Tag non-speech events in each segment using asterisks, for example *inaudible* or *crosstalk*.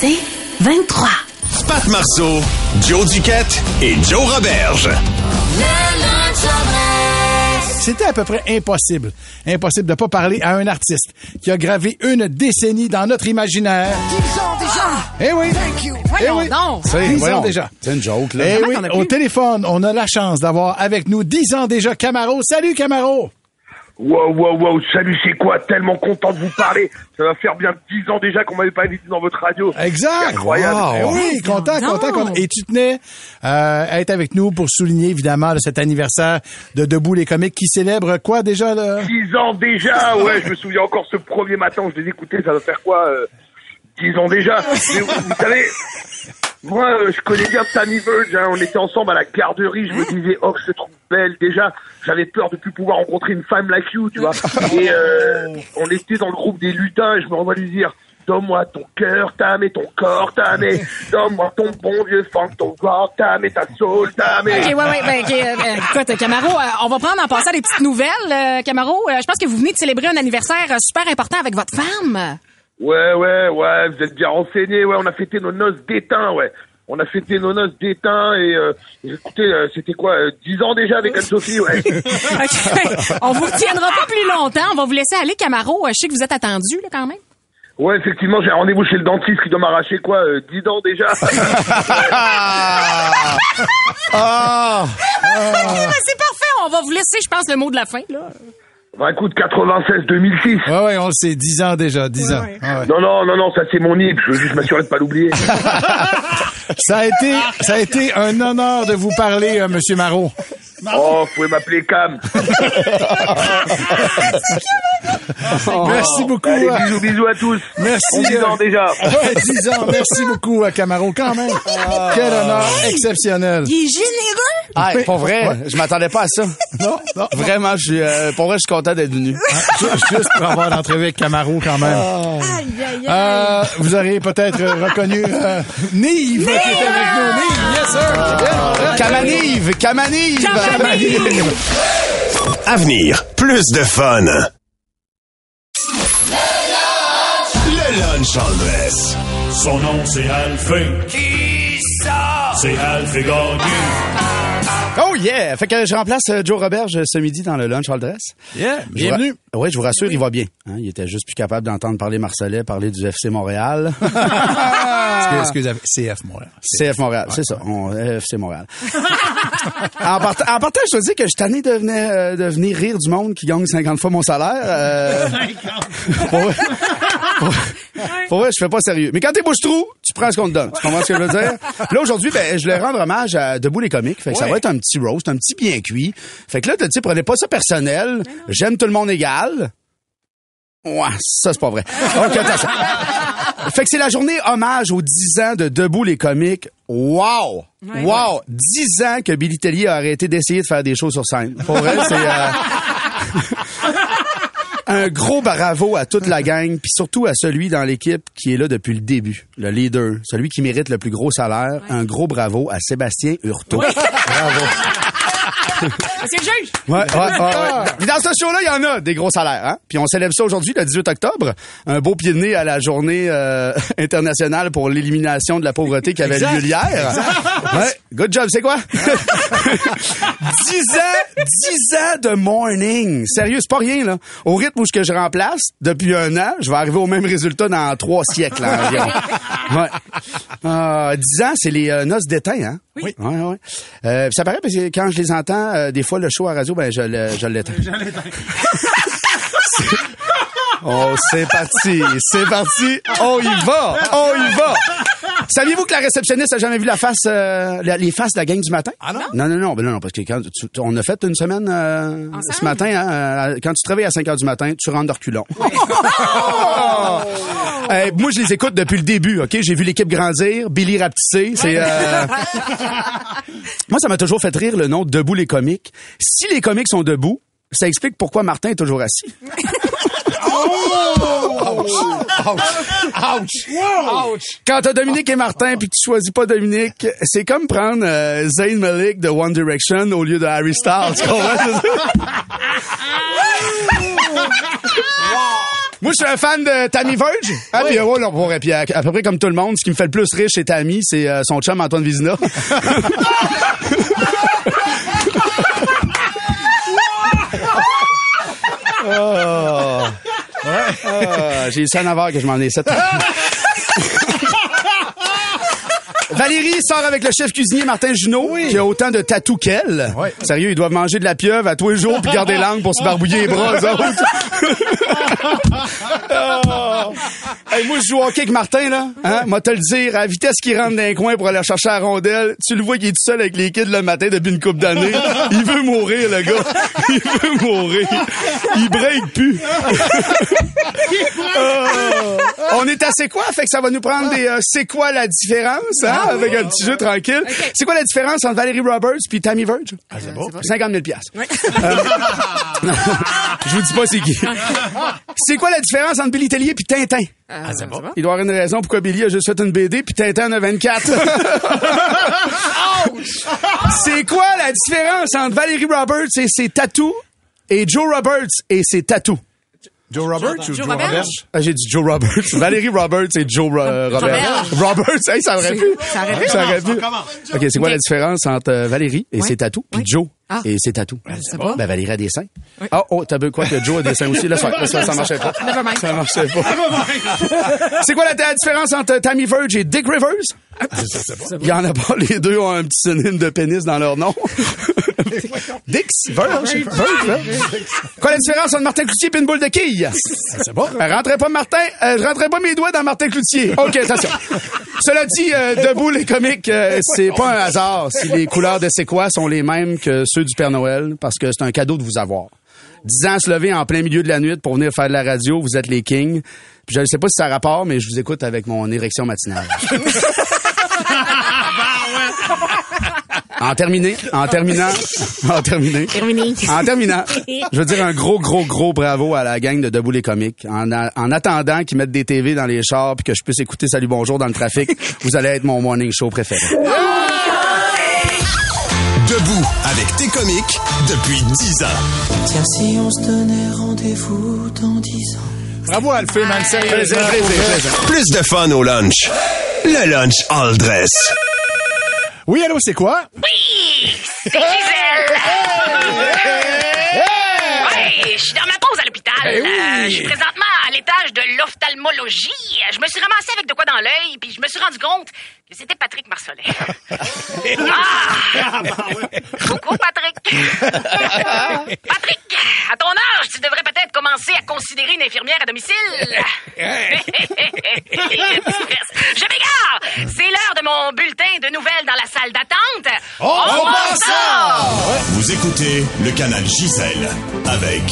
C'est 23. Pat Marceau, Joe Duquette et Joe Roberge. C'était à peu près impossible. Impossible de pas parler à un artiste qui a gravé une décennie dans notre imaginaire. Dix ans déjà! Eh oui! Eh Voyons oui! donc. C'est- voyons déjà. C'est une joke, là. Eh oui, au téléphone, on a la chance d'avoir avec nous 10 ans déjà Camaro. Salut Camaro! Wow, wow, wow, salut, c'est quoi? Tellement content de vous parler. Ça va faire bien 10 ans déjà qu'on m'avait pas invité dans votre radio. Exact! Incroyable. Eh oui, content, content, content. Et tu tenais euh, à être avec nous pour souligner évidemment là, cet anniversaire de Debout les comiques qui célèbre quoi déjà là? 10 ans déjà, *laughs* ouais, je me souviens encore ce premier matin où je les écoutais, ça va faire quoi euh, 10 ans déjà? *laughs* Mais vous, vous savez, moi, euh, je connais bien Tammy Verge, hein, on était ensemble à la garderie, je me disais, oh, je te trouve belle. Déjà, j'avais peur de plus pouvoir rencontrer une femme like you, tu vois. *laughs* Et euh, on était dans le groupe des lutins et je me revois lui dire, Donne-moi ton cœur, ta âme et ton corps, ta âme et... Donne-moi ton bon vieux funk, ton corps, ta âme et ta soul, ta âme et... OK, ouais, ouais, ben, OK, euh, euh, écoute, Camaro, euh, on va prendre en passant des petites nouvelles. Euh, Camaro, je pense que vous venez de célébrer un anniversaire super important avec votre femme. Ouais, ouais, ouais, vous êtes bien renseignés. Ouais, on a fêté nos noces d'étain, ouais. On a fêté nos noces d'étain et, euh, écoutez, euh, c'était quoi, euh, 10 ans déjà avec Anne-Sophie, ouais. *laughs* OK, on vous retiendra pas plus longtemps. On va vous laisser aller, Camaro. Euh, Je sais que vous êtes attendu, là, quand même. Ouais, effectivement, j'ai un rendez-vous chez le dentiste qui doit m'arracher quoi, euh, 10 dents déjà. *laughs* Ah! Ben, c'est parfait. On va vous laisser, je pense, le mot de la fin, là. Bah écoute, 96-2006. Ouais, ouais, on le sait, 10 ans déjà, 10 ans. Ah ouais. Non, non, non, non, ça c'est mon nid, je veux juste m'assurer de pas l'oublier. *laughs* Ça a été, ça a été un honneur de vous parler, euh, Monsieur Marot. Oh, vous pouvez m'appeler Cam. *laughs* *laughs* Merci beaucoup. Allez, euh, bisous, bisous à tous. Merci. On 10 euh, ans déjà. *laughs* Ouais, 10 ans. Merci *laughs* beaucoup à Camaro, quand même. Quel honneur exceptionnel. Il est généreux. Ah, pour vrai, je m'attendais pas à ça. Non, non. Vraiment, je suis, euh, pour vrai, je suis content d'être venu. Juste pour avoir l'entrevue avec Camaro, quand même. Aïe, aïe, aïe. Euh, vous aurez peut-être reconnu euh, Nive qui est avec nous. Nive, yes sir. Bien. Camanive, Camanive. Camanive. Avenir, plus de fun. Le lunch en dress. Son nom c'est Alphée. Qui ça? C'est Alphée Gagné. Oh yeah! Fait que je remplace euh, Joe Roberge ce midi dans le lunch all dress. Yeah, bienvenue. ra- Oui, je vous rassure, il va bien. Hein, il était juste plus capable d'entendre parler Marcellet, parler du FC Montréal. *laughs* *laughs* Excusez, CF, moi. CF Montréal, c'est ça. On, FC Montréal. *laughs* en, partant, en partant, je te dis que je suis tanné de venir, euh, de venir rire du monde qui gagne 50 fois mon salaire. Euh, pour, vrai, pour- vrai, je fais pas sérieux. Mais quand t'es bouche-trou, tu prends ce qu'on te donne. Tu comprends ce que je veux dire? Là, aujourd'hui, ben, je voulais rendre hommage à Debout les comiques. Fait que ça va être un petit roast, un petit bien cuit. Fait que là, tu sais, prenez pas ça personnel. J'aime tout le monde égal. Ouais, ça, c'est pas vrai. Fait que c'est la journée hommage aux 10 ans de Debout les comiques. Wow! wow! 10 ans que Billy Tellier a arrêté d'essayer de faire des shows sur scène. Pour vrai, c'est... euh, *laughs* Un gros bravo à toute la gang, puis surtout à celui dans l'équipe qui est là depuis le début, le leader, celui qui mérite le plus gros salaire. Un gros bravo à Sébastien Hurtaud. Bravo. *laughs* *laughs* Le juge. Ouais, ouais, ouais, *laughs* dans ce show-là, il y en a des gros salaires. Hein? Puis on célèbre ça aujourd'hui, le 18 octobre. Un beau pied de nez à la journée euh, *laughs* internationale pour l'élimination de la pauvreté qui avait lieu hier. Ouais, good job, c'est quoi? 10 ans, 10 ans de morning. Sérieux, c'est pas rien, là. Au rythme où ce que je remplace, depuis un an, je vais arriver au même résultat dans trois siècles, là, environ. Ouais. Euh, 10 ans, c'est les euh, noces d'étain, hein? Oui. Ouais, ouais. Euh, ça paraît parce que quand je les entends, euh, des fois, le show à radio, ben, je, le- je l'éteins. *laughs* Oh, c'est parti, c'est parti. On y va, on y va. Saviez-vous que la réceptionniste a jamais vu la face, euh, la- les faces de la gang du matin? Ah non? Non, non, non, ben non, non, parce que quand tu- on a fait une semaine euh, ce matin, hein, euh, quand tu te réveilles à 5 heures du matin, tu rentres de reculons. *laughs* *laughs* Euh, moi, je les écoute depuis le début, OK? J'ai vu l'équipe grandir, Billy rapetisser, c'est... euh, *laughs* Moi, ça m'a toujours fait rire le nom de Debout les comiques. Si les comiques sont debout, ça explique pourquoi Martin est toujours assis. Quand t'as Dominique et Martin puis que tu choisis pas Dominique, c'est comme prendre euh, Zayn Malik de One Direction au lieu de Harry Styles. tu comprends? *laughs* Moi, je suis un fan de Tammy Verge. Ah, puis, ouais, là, pour- puis à, à peu près comme tout le monde, ce qui me fait le plus riche chez Tammy, c'est euh, son chum Antoine Vizina. *laughs* Oh. Ah, J'ai eu ça en avoir que je m'en ai sept. *laughs* Valérie sort avec le chef cuisinier Martin Junot, qui a autant de tatous qu'elle. Sérieux, ils doivent manger de la pieuvre à tous les jours puis garder langue pour se barbouiller les bras, eux autres. Oh. *laughs* Hey, moi, je joue au hockey avec Martin, là. Hein? Moi, te le dire, à la vitesse qu'il rentre dans un coin pour aller chercher la rondelle, tu le vois qu'il est tout seul avec les kids le matin depuis une couple d'années. *laughs* Il veut mourir, le gars. *laughs* Il veut mourir. Il break plus. Oh. On est à c'est quoi? Fait que ça va nous prendre des euh, c'est quoi la différence, hein? *laughs* Avec un petit jeu tranquille. C'est quoi la différence entre Valérie Roberts puis Tammy Verge? Ah, c'est beau. 50 000 piastres. Euh, *laughs* Je vous dis pas c'est qui. C'est quoi la différence entre Billy Tellier puis Tintin? Ah, c'est bon. Il doit y avoir une raison pourquoi Billy a juste fait une BD puis Tintin en a 24. c'est quoi la différence entre Valérie Roberts et ses tatous et Joe Roberts et ses tatous? Joe Roberts ou Joe Roberts? Roberts? Ah, j'ai dit Joe Roberts. *laughs* Valérie Roberts et Joe Ro- Roberts. *laughs* Roberts, hey, ça aurait pu. Ça aurait pu. Ça aurait pu. OK, c'est quoi la différence entre euh, Valérie et ses tatous puis Joe Ah. et ses sais pas. Ben, Valérie a des seins. Ah, oh, t'as vu quoi que Joe a des seins aussi? Là, ça, *laughs* ça, ça marchait pas. Never mind. Ça marchait pas. c'est quoi la, la différence entre Tammy Verge et Dick Rivers? Il y en a pas. Les deux ont un petit synonyme de pénis dans leur nom. *laughs* Dix? Verge? Quoi la différence entre Martin Cloutier et une boule de quilles? C'est bon. Rentrez pas Martin, euh, je rentrais pas mes doigts dans Martin Cloutier. OK, attention. Cela dit, euh, debout les comiques, euh, c'est pas un hasard si les couleurs de C'est quoi sont les mêmes que ceux du Père Noël, parce que c'est un cadeau de vous avoir. Dix ans à se lever en plein milieu de la nuit pour venir faire de la radio, vous êtes les kings. Puis je ne sais pas si ça a rapport, mais je vous écoute avec mon érection matinale. *laughs* En terminé, en terminant, en terminé. Terminé. En terminant, je veux dire un gros, gros, gros bravo à la gang de Debout les comiques. En, a- en attendant qu'ils mettent des TV dans les chars puis que je puisse écouter Salut Bonjour dans le trafic, vous allez être mon morning show préféré. Debout avec tes comiques depuis 10 ans. Tiens, si on se donnait rendez-vous dans dix ans. Bravo, Alphée, man. Plaisir, Sérieusement. plaisir, plaisir. Plus de fun au lunch. Le lunch all dress. Oui, allô, c'est quoi? Oui! C'est Gisèle! Oui, je suis dans ma pause à l'hôpital. Euh, je suis présentement à l'étage de l'ophtalmologie. Je me suis ramassé avec de quoi dans l'œil, puis je me suis rendu compte que c'était Patrick Marcelet. *laughs* ah! *laughs* Patrick! À ton âge, tu devrais peut-être commencer à considérer une infirmière à domicile. *laughs* je m'égare! C'est l'heure de mon bulletin de nouvelles dans la salle d'attente. On passe ça! Vous écoutez le canal Gisèle avec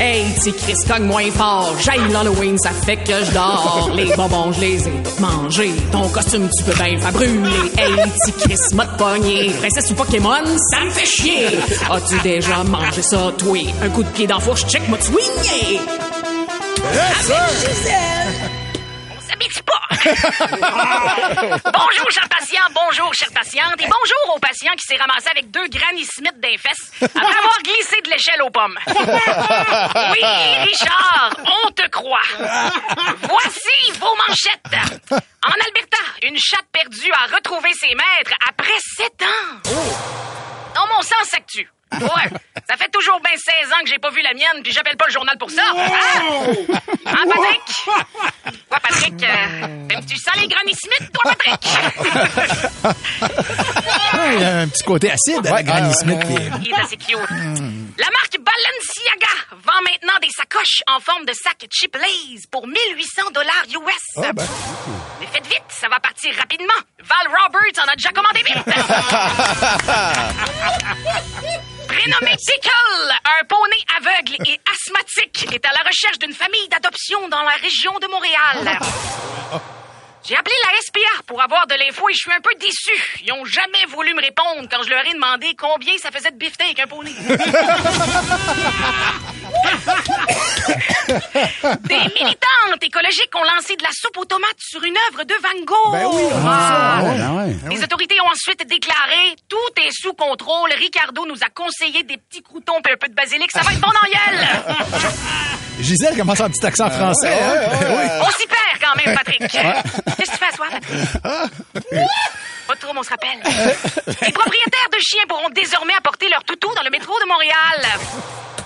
Hey, petit Chris, cogne moins fort. J'aime l'Halloween, ça fait que je dors. *laughs* Les bonbons, je les ai tous mangés. Ton costume, tu peux bien faire brûler. Hey, petit Chris, mode pogné. Princesse ou Pokémon, ça me fait chier. As-tu déjà mangé ça, toi? Un coup de pied dans la fourche, check, m'a pas. Bonjour, chers patients, bonjour, chères patientes, et bonjour au patient qui s'est ramassé avec deux Granny Smith fesses après *laughs* avoir glissé de l'échelle aux pommes. *laughs* oui, Richard, on te croit. Voici vos manchettes. En Alberta, une chatte perdue a retrouvé ses maîtres après sept ans. Dans mon sens actu. Ouais, ça fait toujours bien 16 ans que j'ai pas vu la mienne, puis j'appelle pas le journal pour ça. Hein, Hein, Patrick? Quoi, Patrick? euh, tu sens les Granny Smith, toi, Patrick? *laughs* Il y a un petit côté acide avec Granny Smith. qui est- Il est assez cute. La marque Balenciaga vend maintenant des sacoches en forme de sac Chiplays pour 1800 dollars US. Mais faites vite, ça va partir rapidement. Val Roberts en a déjà commandé vite. *laughs* Prénommé Pickle, un poney aveugle et asthmatique est à la recherche d'une famille d'adoption dans la région de Montréal. J'ai appelé la SPA pour avoir de l'info et je suis un peu déçu. Ils ont jamais voulu me répondre quand je leur ai demandé combien ça faisait de beefsteak un poney. *laughs* Des écologiques ont lancé de la soupe aux tomates sur une œuvre de Van Gogh. Ben oui, Ah. ça. ouais. Les autorités ont ensuite déclaré tout est sous contrôle. Ricardo nous a conseillé des petits croutons et un peu de basilic. Ça va être bon en gueule. *laughs* Gisèle commence un petit accent français. hein? On s'y perd quand même, Patrick. *laughs* Qu'est-ce que tu fais à soir, Patrick? Pas trop, on se rappelle. Les propriétaires de chiens pourront désormais apporter leur toutou dans le métro de Montréal.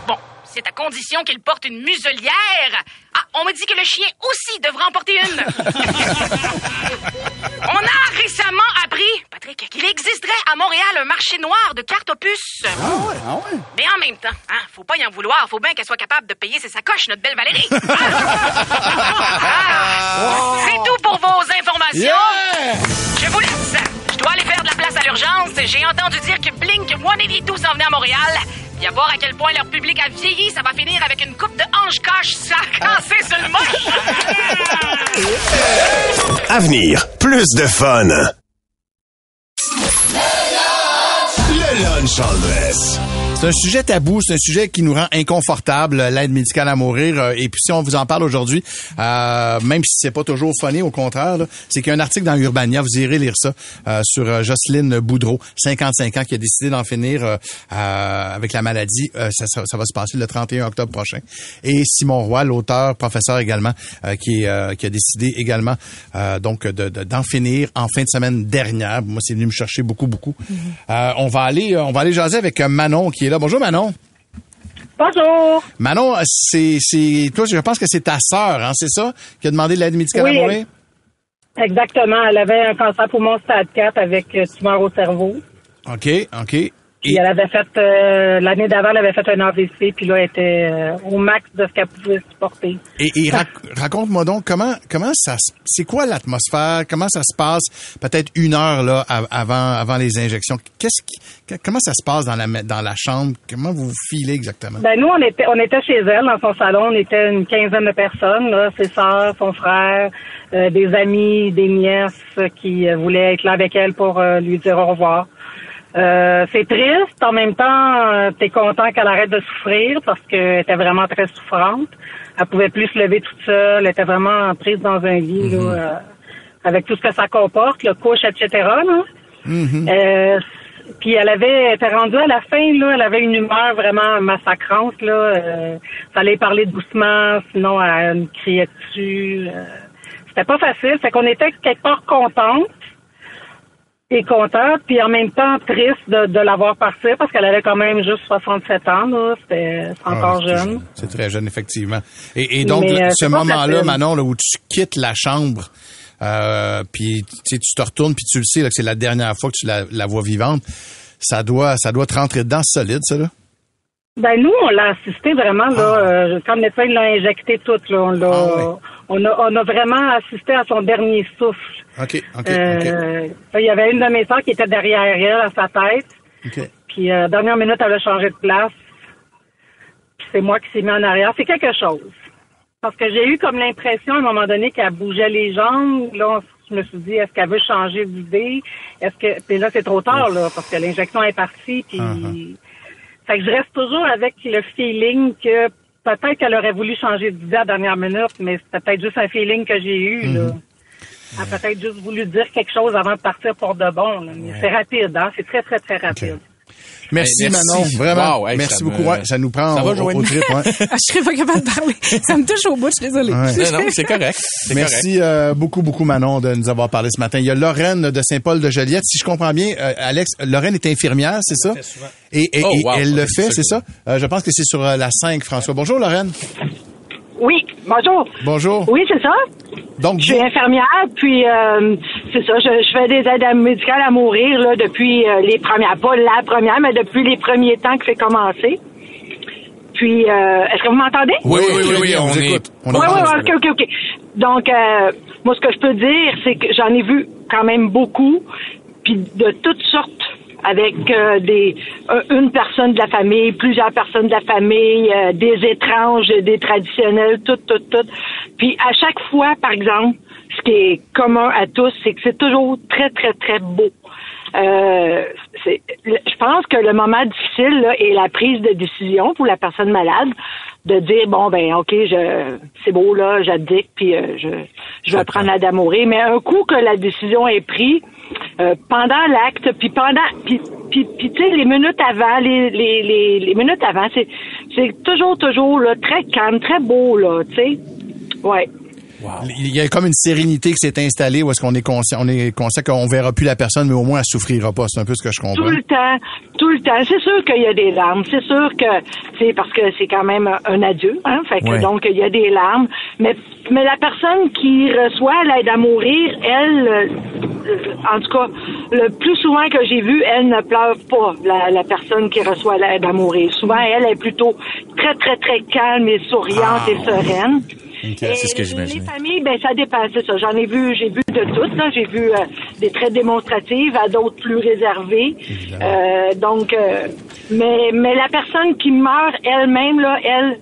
Bon, c'est à condition qu'ils portent une muselière. Ah, on me dit que le chien aussi devra en porter une. *laughs* on a récemment appris, Patrick, qu'il existerait à Montréal un marché noir de cartes opus. Ah ouais? Mais en même temps, hein, faut pas y en vouloir. Faut bien qu'elle soit capable de payer ses sacoches, notre belle Valérie. *laughs* Ah, C'est tout pour vos informations. Je vous laisse. Je dois aller faire de la place à l'urgence. J'ai entendu dire que Blink 182 s'en venait à Montréal. Puis à voir à quel point leur public a vieilli, ça va finir avec une coupe de hanche cache ça cassé sur le moche. *laughs* Avenir, plus de fun. Le lunch Andress. C'est un sujet tabou, c'est un sujet qui nous rend inconfortable, l'aide médicale à mourir. euh, Et puis si on vous en parle aujourd'hui, euh, même si c'est pas toujours funny, au contraire, c'est qu'il y a un article dans Urbania, vous irez lire ça, euh, sur Jocelyne Boudreau, 55 ans, qui a décidé d'en finir euh, avec la maladie. Ça, ça- ça va se passer le 31 octobre prochain. Et Simon Roy, l'auteur, professeur également, qui, a décidé également donc de- de- d'en finir en fin de semaine dernière. Moi, c'est venu me chercher beaucoup, beaucoup. Euh, on va aller, on va aller jaser avec Manon qui est là. Bonjour Manon. Bonjour. Manon, c'est, c'est, toi, je pense que c'est ta sœur, hein, c'est ça, qui a demandé de l'aide médicale à mourir? Exactement. Elle avait un cancer poumon stade 4 avec euh, tumeur au cerveau. OK, OK. Puis elle avait fait, euh, l'année d'avant, elle avait fait un AVC, puis là, elle était euh, au max de ce qu'elle pouvait supporter. Et, et rac- raconte-moi donc comment comment ça se- c'est quoi l'atmosphère? Comment ça se passe peut-être une heure là av- avant avant les injections? Qu'est-ce qui comment ça se passe dans la dans la chambre? Comment vous filez exactement? Ben nous, on était, on était chez elle, dans son salon. On était une quinzaine de personnes, là, ses sœurs, son frère, euh, des amis, des nièces qui euh, voulaient être là avec elle pour euh, lui dire au revoir. Euh, c'est triste. En même temps, euh, t'es content qu'elle arrête de souffrir parce qu'elle était vraiment très souffrante. Elle pouvait plus se lever toute seule. Elle était vraiment prise dans un lit, là, euh, avec tout ce que ça comporte, le couche, etc. Là. Euh, puis elle avait elle était rendue à la fin là, elle avait une humeur vraiment massacrante là. Euh, fallait parler doucement, sinon elle criait dessus. Euh, c'était pas facile. Fait qu'on était quelque part contente et contente, puis en même temps triste de, de l'avoir partie parce qu'elle avait quand même juste 67 ans là. C'était encore Ah, c'est- jeune. c'est très jeune effectivement et, et donc Mais, euh, ce moment-là. Manon là où tu quittes la chambre euh, puis tu te retournes puis tu le sais là, que c'est la dernière fois que tu la, la vois vivante ça doit ça doit te rentrer dedans solide ça là? Ben nous, on l'a assisté vraiment là. euh, quand le médecin l'a injecté toute là, on l'a, Ah on a, on a vraiment assisté à son dernier souffle. OK OK Euh, Il y avait une de mes soeurs qui était derrière elle, à sa tête. OK Puis, euh, dernière minute, elle a changé de place. Puis c'est moi qui s'est mis en arrière. C'est quelque chose. Parce que j'ai eu comme l'impression, à un moment donné, qu'elle bougeait les jambes. Là, je me suis dit, est-ce qu'elle veut changer d'idée? Est-ce que... Puis là, c'est trop tard, là, parce que l'injection est partie. Puis... Uh-huh. Fait que je reste toujours avec le feeling que peut-être qu'elle aurait voulu changer d'idée à la dernière minute, mais c'était peut-être juste un feeling que j'ai eu, là. Mm-hmm. Elle a peut-être juste voulu dire quelque chose avant de partir pour de bon. là. Mais C'est rapide, hein? C'est très, très, très rapide. Merci, Hey, merci. Manon, vraiment. Wow, hey, merci ça beaucoup. me- Ouais, ça nous prend Ça va, au, au Joanie? trip. ouais. *laughs* Je serais pas capable de parler. Ça me touche au bout, je suis désolée. Ouais. Non, non, c'est correct. Merci euh, beaucoup, beaucoup, Manon, de nous avoir parlé ce matin. Il y a Lorraine de Saint-Paul-de-Joliette. Si je comprends bien, euh, Alex, Lorraine est infirmière, c'est ça? Et, et- Oh, et elle le fait, c'est ça? Euh, je pense que c'est sur euh, la 5, François. Bonjour, Lorraine. Oui, bonjour. Bonjour. Oui, c'est ça. Donc, Je suis infirmière, puis euh, c'est ça, je, je fais des aides médicales à mourir là, depuis euh, les premières, pas la première, mais depuis les premiers temps que c'est commencé. Puis, euh, est-ce que vous m'entendez? Oui, oui, oui, oui, on est- écoute. On Oui, oui, oui, ok, ok, ok. Donc, euh, moi, ce que je peux dire, c'est que j'en ai vu quand même beaucoup, puis de toutes sortes, avec euh, des une personne de la famille, plusieurs personnes de la famille, euh, des étranges, des traditionnels, tout, tout, tout. Puis à chaque fois, par exemple, ce qui est commun à tous, c'est que c'est toujours très, très, très beau. Euh, je pense que le moment difficile là, est la prise de décision pour la personne malade de dire bon ben ok je c'est beau là j'abdique puis euh, je je vais prendre la d'amourer mais un coup que la décision est prise euh, pendant l'acte puis pendant puis puis, puis, tu sais les minutes avant les les, les, les minutes avant c'est c'est toujours, toujours là, très calme, très beau, là, tu sais. Ouais. Il y a comme une sérénité qui s'est installée où est-ce qu'on est conscient, on est conscient qu'on verra plus la personne, mais au moins elle souffrira pas. C'est un peu ce que je Tout comprends. le temps, tout le temps. C'est sûr qu'il y a des larmes. C'est sûr que, c'est parce que c'est quand même un adieu, hein. Fait que Ouais. donc il y a des larmes. Mais, mais la personne qui reçoit l'aide à mourir, elle, euh, en tout cas, le plus souvent que j'ai vu, elle ne pleure pas, la, la personne qui reçoit l'aide à mourir. Souvent, elle est plutôt très, très, très calme et souriante et sereine. C'est ce que Les j'imaginais. familles, ben ça dépend, c'est ça. J'en ai vu, j'ai vu de toutes. Là, j'ai vu euh, des très démonstratives, à d'autres plus réservées. Euh, donc, euh, mais mais la personne qui meurt elle-même là, elle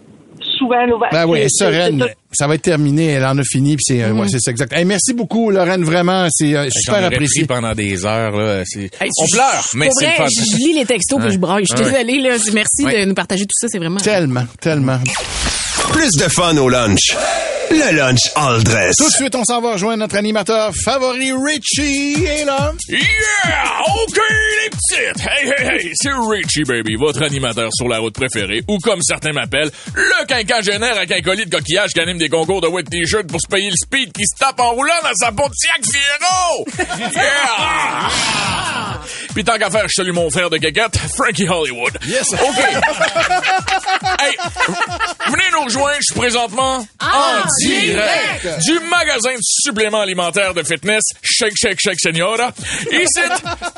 souvent là, Ben oui, elle est sereine. Ça va être terminé. Elle en a fini. Puis c'est, euh, ouais, c'est ça, exact. Hey, merci beaucoup, Lorraine. Vraiment, c'est euh, super apprécié. pris pendant des heures, là. C'est... Hey, On je- pleure, mais c'est le vrai, fun. Je lis les textos puis je braille. Je suis désolée, là. Merci Ouais. de nous partager tout ça. C'est vraiment. Tellement, tellement. Plus de fun au lunch. Le lunch all dress. Tout de suite, on s'en va rejoindre notre animateur favori, Richie. Et là, Yeah! OK, les petites! Hey, hey, hey! C'est Richie, baby, votre animateur sur la route préférée, ou comme certains m'appellent, le quinquagénaire avec un colis de coquillage qui anime des concours de wet t-shirt pour se payer le speed qui se tape en roulant dans sa Pontiac Fiero! *laughs* Yeah! Puis tant qu'à faire, je salue mon frère de caquette, Frankie Hollywood. Yes! OK. *laughs* hey, venez nous rejoindre, je suis présentement en direct du magasin de suppléments alimentaires de fitness Shake Shake Shake Senora. Ici,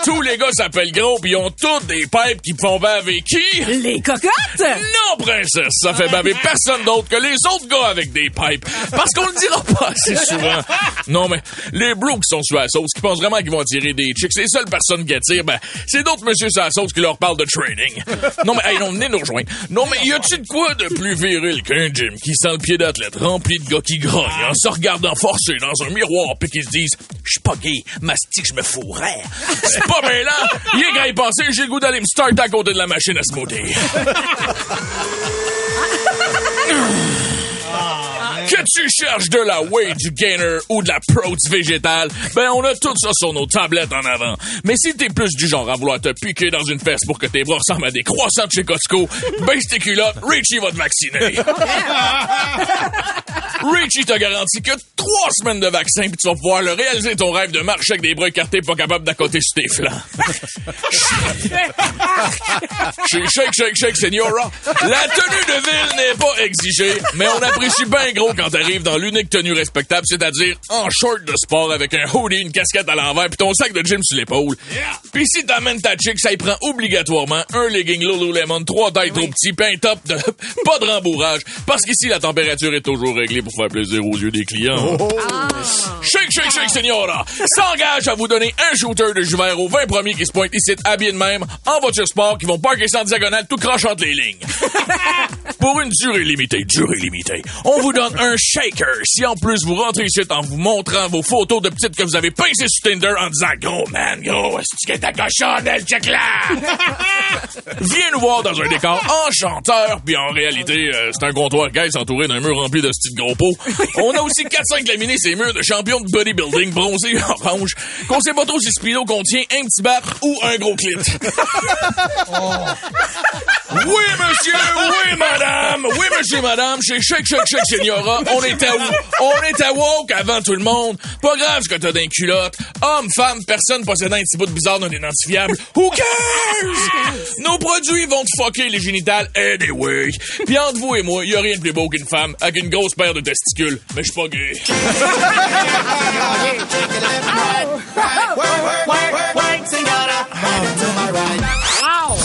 tous les gars s'appellent gros puis ils ont tous des pipes qui font baver qui? Les cocottes! Non, princesse, ça fait baver personne d'autre que les autres gars avec des pipes. Parce qu'on le dira pas assez souvent. Non, mais les bros qui sont sur la sauce, qui pensent vraiment qu'ils vont attirer des chicks, les seules personnes qui attirent, ben, c'est d'autres messieurs sur la sauce qui leur parlent de training. Non, mais, hey, non, venez nous rejoindre. Non, mais y a-tu de quoi de plus viril qu'un gym qui sent le pied d'athlète rempli de gars qui grognent en se regardant forcer dans un miroir puis qui se disent, je suis pas gay, mastique, je me fourrais. C'est pas mêlant. Il est gars y penser, j'ai le goût d'aller me à côté de la machine à smoothie. Que tu cherches de la whey, du gainer ou de la protein végétale, ben on a tout ça sur nos tablettes en avant. Mais si t'es plus du genre à vouloir te piquer dans une fesse pour que tes bras ressemblent à des croissants de chez Costco, baisse tes culottes, Richie va te vacciner. *laughs* Richie t'a garanti que trois semaines de vaccin puis tu vas pouvoir le réaliser ton rêve de marcher avec des bras écartés pas capable d'accoter sur tes flancs. *laughs* Chez Shake Shake Shake Seniora, la tenue de ville n'est pas exigée, mais on apprécie bien gros *laughs* quand t'arrives dans l'unique tenue respectable, c'est-à-dire en short de sport avec un hoodie, une casquette à l'envers puis ton sac de gym sur l'épaule. Puis si t'amènes ta chick, ça y prend obligatoirement un legging Lululemon, trois tailles trop petits, puis un top de *laughs* pas de rembourrage, parce qu'ici la température est toujours réglée pour faire plaisir aux yeux des clients. Shake, shake, shake, Senora s'engage à vous donner un shooter de jus vert aux 20 premiers qui se pointent ici habillés de même en voiture sport qui vont parker sans diagonale tout croche entre les lignes. *laughs* Pour une durée limitée, durée limitée, on vous donne un shaker si en plus vous rentrez ici en vous montrant vos photos de petites que vous avez pincées sur Tinder en disant Gros man, gros, est-ce que ta cochonnelle, check là? *laughs* Viens nous voir dans un décor enchanteur, puis en réalité, euh, c'est un comptoir guys entouré d'un mur rempli de petits gros pots. On a aussi 4-5 laminés ces murs de champions de bodybuilding bronzés orange, qu'on sait pas trop si Speedo contient un petit bat ou un gros clit. Oui, monsieur, oui, madame, oui, monsieur, madame, chez Shake Shake Shake Seniora, on est à on est à woke avant tout le monde. Pas grave ce que t'as d'un culotte. Homme, femme, personne possédant un petit bout de bizarre non identifiable. Who cares? Nos produits vont te fucker les génitales anyway. Puis entre vous et moi, y a rien de plus beau qu'une femme avec une grosse paire de testicules. Mais je suis pas gay.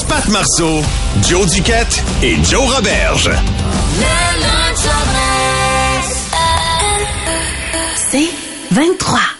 Pat Marceau, Joe Duquette et Joe Roberge. 23.